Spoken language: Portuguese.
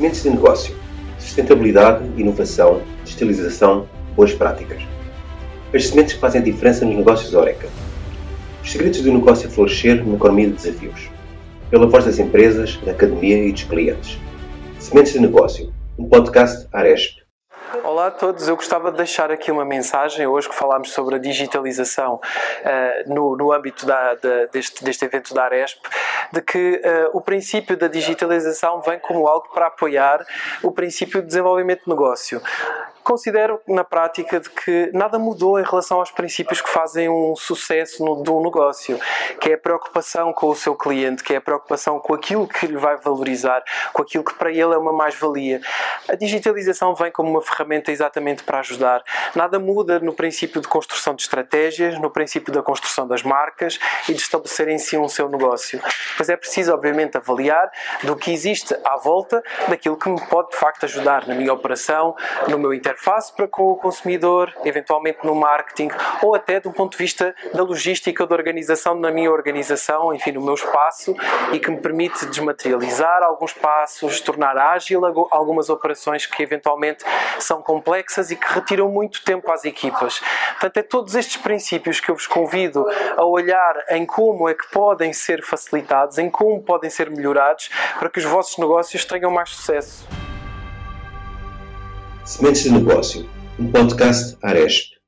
Sementes de negócio, sustentabilidade, inovação, digitalização, boas práticas. As sementes que fazem a diferença nos negócios Oreca. Os segredos do negócio a florescer numa economia de desafios. Pela voz das empresas, da academia e dos clientes. Sementes de negócio, um podcast Aresp. Olá a todos, eu gostava de deixar aqui uma mensagem. Hoje que falámos sobre a digitalização uh, no, no âmbito da, deste, deste evento da Aresp, de que uh, o princípio da digitalização vem como algo para apoiar o princípio de desenvolvimento de negócio considero na prática de que nada mudou em relação aos princípios que fazem um sucesso no, um negócio, que é a preocupação com o seu cliente, que é a preocupação com aquilo que lhe vai valorizar, com aquilo que para ele é uma mais-valia. A digitalização vem como uma ferramenta exatamente para ajudar. Nada muda no princípio de construção de estratégias, no princípio da construção das marcas e de estabelecer em si um seu negócio. Mas é preciso, obviamente, avaliar do que existe à volta daquilo que me pode de facto ajudar na minha operação, no meu interesse interface para com o consumidor, eventualmente no marketing ou até do ponto de vista da logística, da organização na minha organização, enfim, no meu espaço e que me permite desmaterializar alguns passos, tornar ágil algumas operações que eventualmente são complexas e que retiram muito tempo às equipas. Portanto, é todos estes princípios que eu vos convido a olhar em como é que podem ser facilitados, em como podem ser melhorados para que os vossos negócios tenham mais sucesso. Sementes de Negócio, um podcast Aresp.